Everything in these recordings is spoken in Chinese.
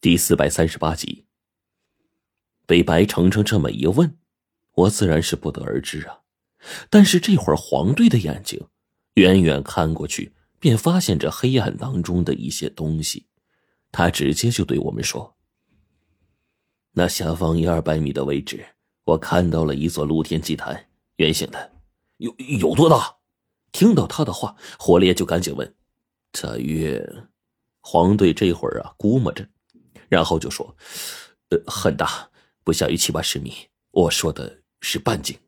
第四百三十八集，被白程程这么一问，我自然是不得而知啊。但是这会儿黄队的眼睛远远看过去，便发现这黑暗当中的一些东西。他直接就对我们说：“那下方一二百米的位置，我看到了一座露天祭坛，圆形的，有有多大？”听到他的话，火烈就赶紧问：“大约？”黄队这会儿啊，估摸着。然后就说：“呃，很大，不下于七八十米。我说的是半径。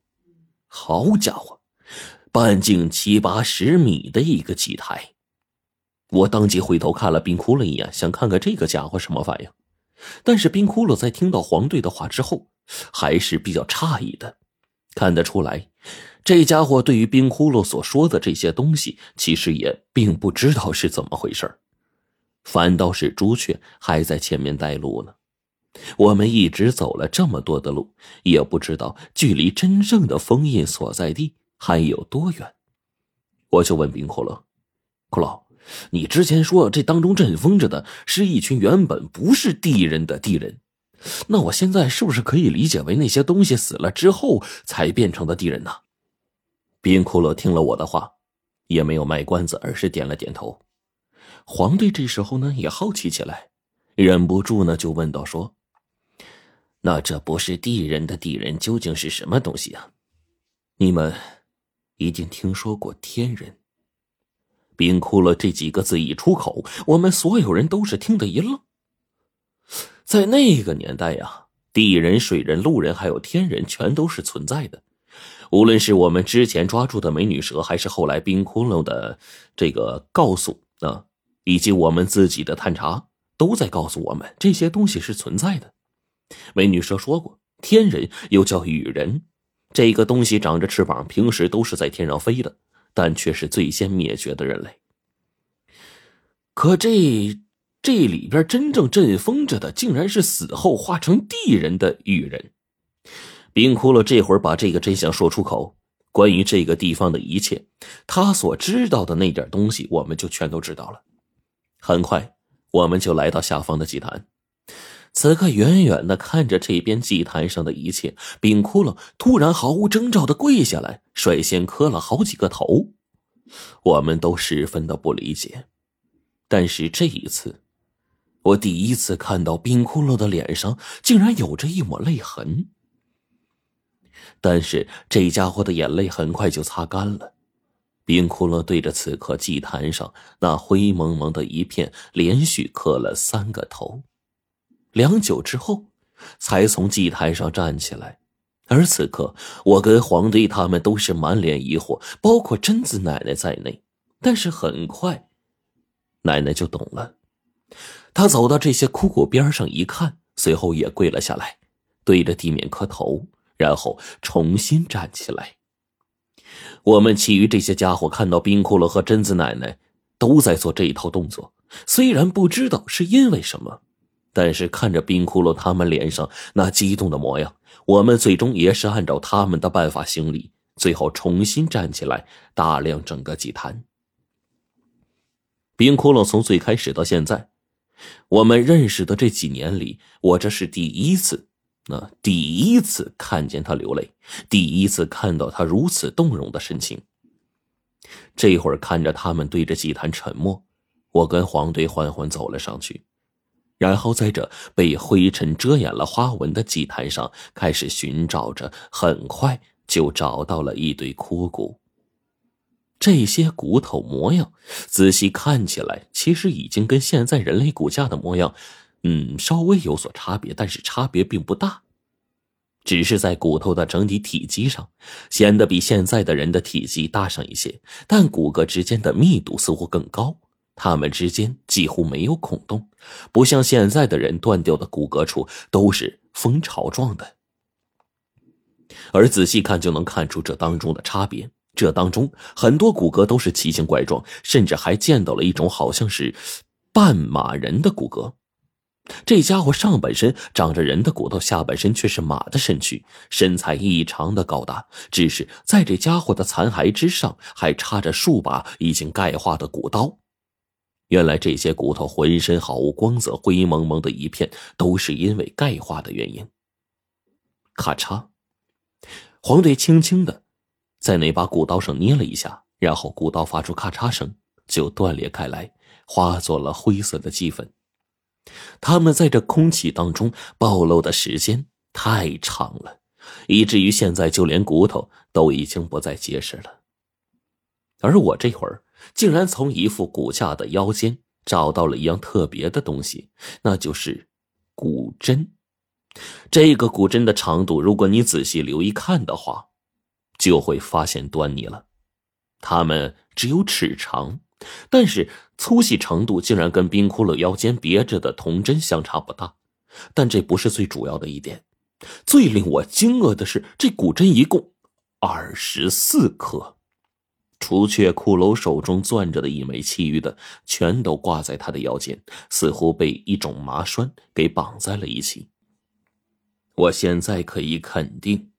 好家伙，半径七八十米的一个祭台！我当即回头看了冰窟窿一眼，想看看这个家伙什么反应。但是冰窟窿在听到黄队的话之后，还是比较诧异的。看得出来，这家伙对于冰窟窿所说的这些东西，其实也并不知道是怎么回事反倒是朱雀还在前面带路呢。我们一直走了这么多的路，也不知道距离真正的封印所在地还有多远。我就问冰骷髅：“骷髅，你之前说这当中阵风着的是一群原本不是地人的地人，那我现在是不是可以理解为那些东西死了之后才变成的地人呢？”冰骷髅听了我的话，也没有卖关子，而是点了点头。黄队这时候呢也好奇起来，忍不住呢就问道：“说，那这不是地人的地人究竟是什么东西啊？你们一定听说过天人？”冰窟窿这几个字一出口，我们所有人都是听得一愣。在那个年代呀，地人、水人、路人还有天人全都是存在的。无论是我们之前抓住的美女蛇，还是后来冰窟窿的这个告诉啊。以及我们自己的探查都在告诉我们，这些东西是存在的。美女蛇说过，天人又叫羽人，这个东西长着翅膀，平时都是在天上飞的，但却是最先灭绝的人类。可这这里边真正阵风着的，竟然是死后化成地人的羽人。冰窟窿这会儿把这个真相说出口，关于这个地方的一切，他所知道的那点东西，我们就全都知道了。很快，我们就来到下方的祭坛。此刻，远远的看着这边祭坛上的一切，冰窟窿突然毫无征兆的跪下来，率先磕了好几个头。我们都十分的不理解。但是这一次，我第一次看到冰窟窿的脸上竟然有着一抹泪痕。但是这家伙的眼泪很快就擦干了。冰窟窿对着此刻祭坛上那灰蒙蒙的一片，连续磕了三个头，良久之后，才从祭坛上站起来。而此刻，我跟黄队他们都是满脸疑惑，包括贞子奶奶在内。但是很快，奶奶就懂了。她走到这些枯骨边上一看，随后也跪了下来，对着地面磕头，然后重新站起来。我们其余这些家伙看到冰窟窿和贞子奶奶都在做这一套动作，虽然不知道是因为什么，但是看着冰窟窿他们脸上那激动的模样，我们最终也是按照他们的办法行礼，最后重新站起来打量整个祭坛。冰窟窿从最开始到现在，我们认识的这几年里，我这是第一次。那第一次看见他流泪，第一次看到他如此动容的神情。这会儿看着他们对着祭坛沉默，我跟黄队缓缓走了上去，然后在这被灰尘遮掩了花纹的祭坛上开始寻找着，很快就找到了一堆枯骨。这些骨头模样，仔细看起来，其实已经跟现在人类骨架的模样。嗯，稍微有所差别，但是差别并不大，只是在骨头的整体体积上显得比现在的人的体积大上一些，但骨骼之间的密度似乎更高，它们之间几乎没有孔洞，不像现在的人断掉的骨骼处都是蜂巢状的。而仔细看就能看出这当中的差别，这当中很多骨骼都是奇形怪状，甚至还见到了一种好像是半马人的骨骼。这家伙上半身长着人的骨头，下半身却是马的身躯，身材异常的高大。只是在这家伙的残骸之上，还插着数把已经钙化的骨刀。原来这些骨头浑身毫无光泽，灰蒙蒙的一片，都是因为钙化的原因。咔嚓，黄队轻轻的在那把骨刀上捏了一下，然后骨刀发出咔嚓声，就断裂开来，化作了灰色的齑粉。他们在这空气当中暴露的时间太长了，以至于现在就连骨头都已经不再结实了。而我这会儿。竟然从一副骨架的腰间找到了一样特别的东西，那就是骨针。这个骨针的长度，如果你仔细留意看的话，就会发现端倪了。它们只有尺长，但是粗细程度竟然跟冰窟窿腰间别着的铜针相差不大。但这不是最主要的一点，最令我惊愕的是，这骨针一共二十四颗。除却骷髅手中攥着的一枚，其余的全都挂在他的腰间，似乎被一种麻栓给绑在了一起。我现在可以肯定，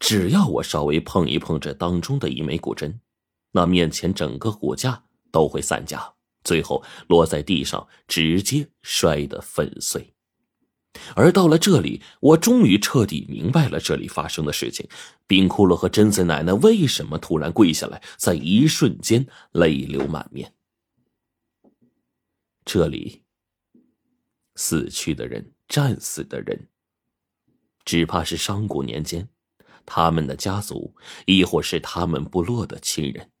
只要我稍微碰一碰这当中的一枚骨针，那面前整个骨架都会散架，最后落在地上，直接摔得粉碎。而到了这里，我终于彻底明白了这里发生的事情：冰窟窿和贞子奶奶为什么突然跪下来，在一瞬间泪流满面。这里死去的人、战死的人，只怕是上古年间他们的家族，亦或是他们部落的亲人。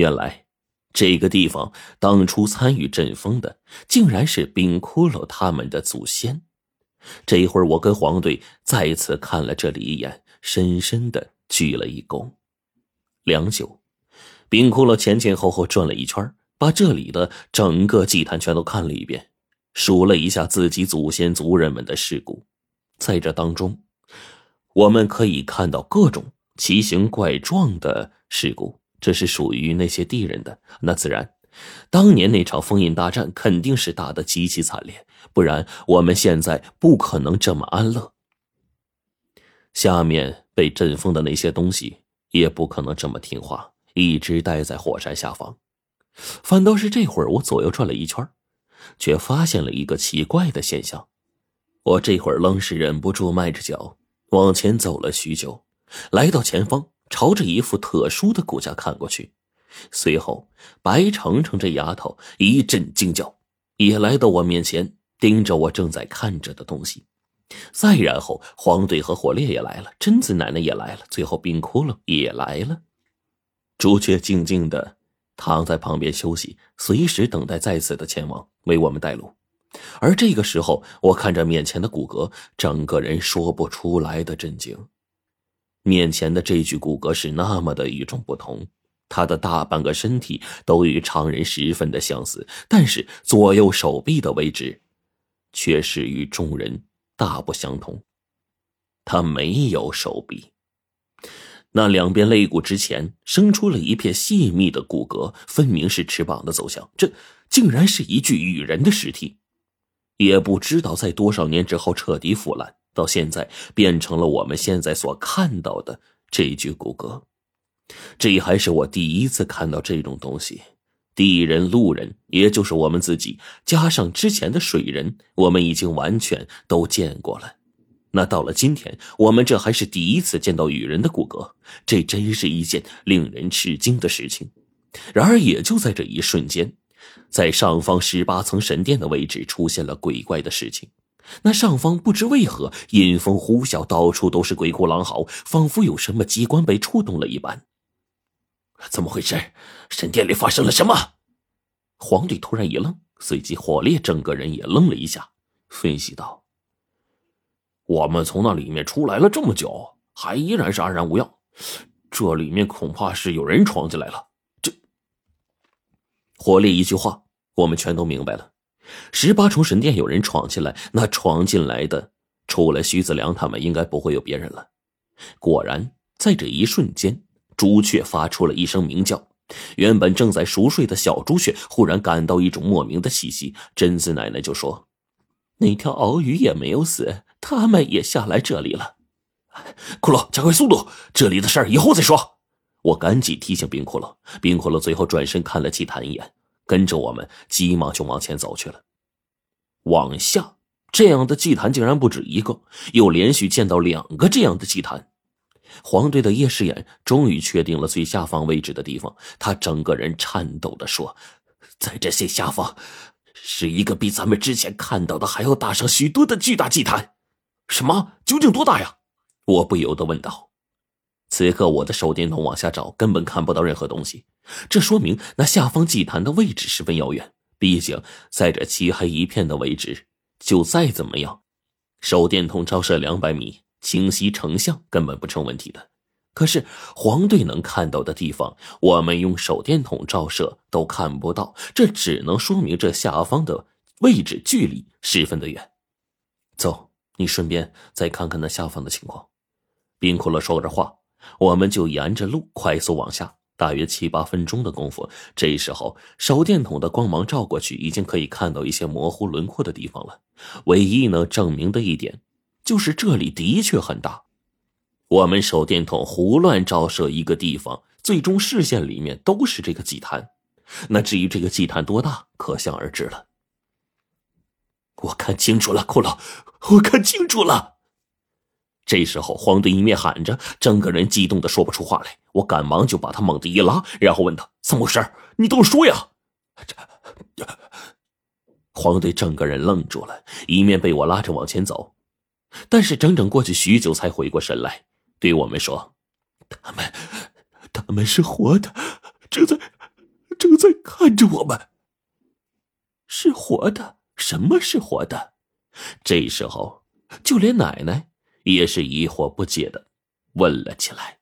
原来。这个地方当初参与阵风的，竟然是冰骷髅他们的祖先。这一会儿，我跟黄队再次看了这里一眼，深深的鞠了一躬。良久，冰骷髅前前后后转了一圈，把这里的整个祭坛全都看了一遍，数了一下自己祖先族人们的尸骨。在这当中，我们可以看到各种奇形怪状的尸骨。这是属于那些地人的，那自然，当年那场封印大战肯定是打得极其惨烈，不然我们现在不可能这么安乐。下面被阵封的那些东西也不可能这么听话，一直待在火山下方。反倒是这会儿，我左右转了一圈，却发现了一个奇怪的现象。我这会儿愣是忍不住迈着脚往前走了许久，来到前方。朝着一副特殊的骨架看过去，随后白程程这丫头一阵惊叫，也来到我面前，盯着我正在看着的东西。再然后，黄队和火烈也来了，贞子奶奶也来了，最后冰窟窿也来了。朱雀静静的躺在旁边休息，随时等待再次的前往为我们带路。而这个时候，我看着面前的骨骼，整个人说不出来的震惊。面前的这具骨骼是那么的与众不同，他的大半个身体都与常人十分的相似，但是左右手臂的位置，却是与众人大不相同。他没有手臂，那两边肋骨之前生出了一片细密的骨骼，分明是翅膀的走向。这竟然是一具羽人的尸体，也不知道在多少年之后彻底腐烂。到现在变成了我们现在所看到的这具骨骼，这还是我第一次看到这种东西。地人、路人，也就是我们自己，加上之前的水人，我们已经完全都见过了。那到了今天，我们这还是第一次见到雨人的骨骼，这真是一件令人吃惊的事情。然而，也就在这一瞬间，在上方十八层神殿的位置出现了鬼怪的事情。那上方不知为何阴风呼啸，到处都是鬼哭狼嚎，仿佛有什么机关被触动了一般。怎么回事？神殿里发生了什么？皇帝突然一愣，随即火烈整个人也愣了一下，分析道：“我们从那里面出来了这么久，还依然是安然无恙，这里面恐怕是有人闯进来了。”这火烈一句话，我们全都明白了。十八重神殿有人闯进来，那闯进来的除了徐子良他们，应该不会有别人了。果然，在这一瞬间，朱雀发出了一声鸣叫。原本正在熟睡的小朱雀忽然感到一种莫名的气息。贞子奶奶就说：“那条鳌鱼也没有死，他们也下来这里了。”骷髅，加快速度！这里的事儿以后再说。我赶紧提醒冰骷髅。冰骷髅最后转身看了祭坛一眼。跟着我们急忙就往前走去了。往下，这样的祭坛竟然不止一个，又连续见到两个这样的祭坛。黄队的夜视眼终于确定了最下方位置的地方，他整个人颤抖的说：“在这些下方，是一个比咱们之前看到的还要大上许多的巨大祭坛。”“什么？究竟多大呀？”我不由得问道。此刻我的手电筒往下找，根本看不到任何东西，这说明那下方祭坛的位置十分遥远。毕竟在这漆黑一片的位置，就再怎么样，手电筒照射两百米。清晰成像根本不成问题的，可是黄队能看到的地方，我们用手电筒照射都看不到，这只能说明这下方的位置距离十分的远。走，你顺便再看看那下方的情况。冰库勒说着话，我们就沿着路快速往下，大约七八分钟的功夫。这时候手电筒的光芒照过去，已经可以看到一些模糊轮廓的地方了。唯一能证明的一点。就是这里的确很大，我们手电筒胡乱照射一个地方，最终视线里面都是这个祭坛。那至于这个祭坛多大，可想而知了。我看清楚了，骷髅，我看清楚了。这时候，黄队一面喊着，整个人激动的说不出话来。我赶忙就把他猛地一拉，然后问他：“怎么回事？你都说呀！”黄队整个人愣住了，一面被我拉着往前走。但是整整过去许久才回过神来，对我们说：“他们，他们是活的，正在，正在看着我们。是活的？什么是活的？”这时候，就连奶奶也是疑惑不解的问了起来。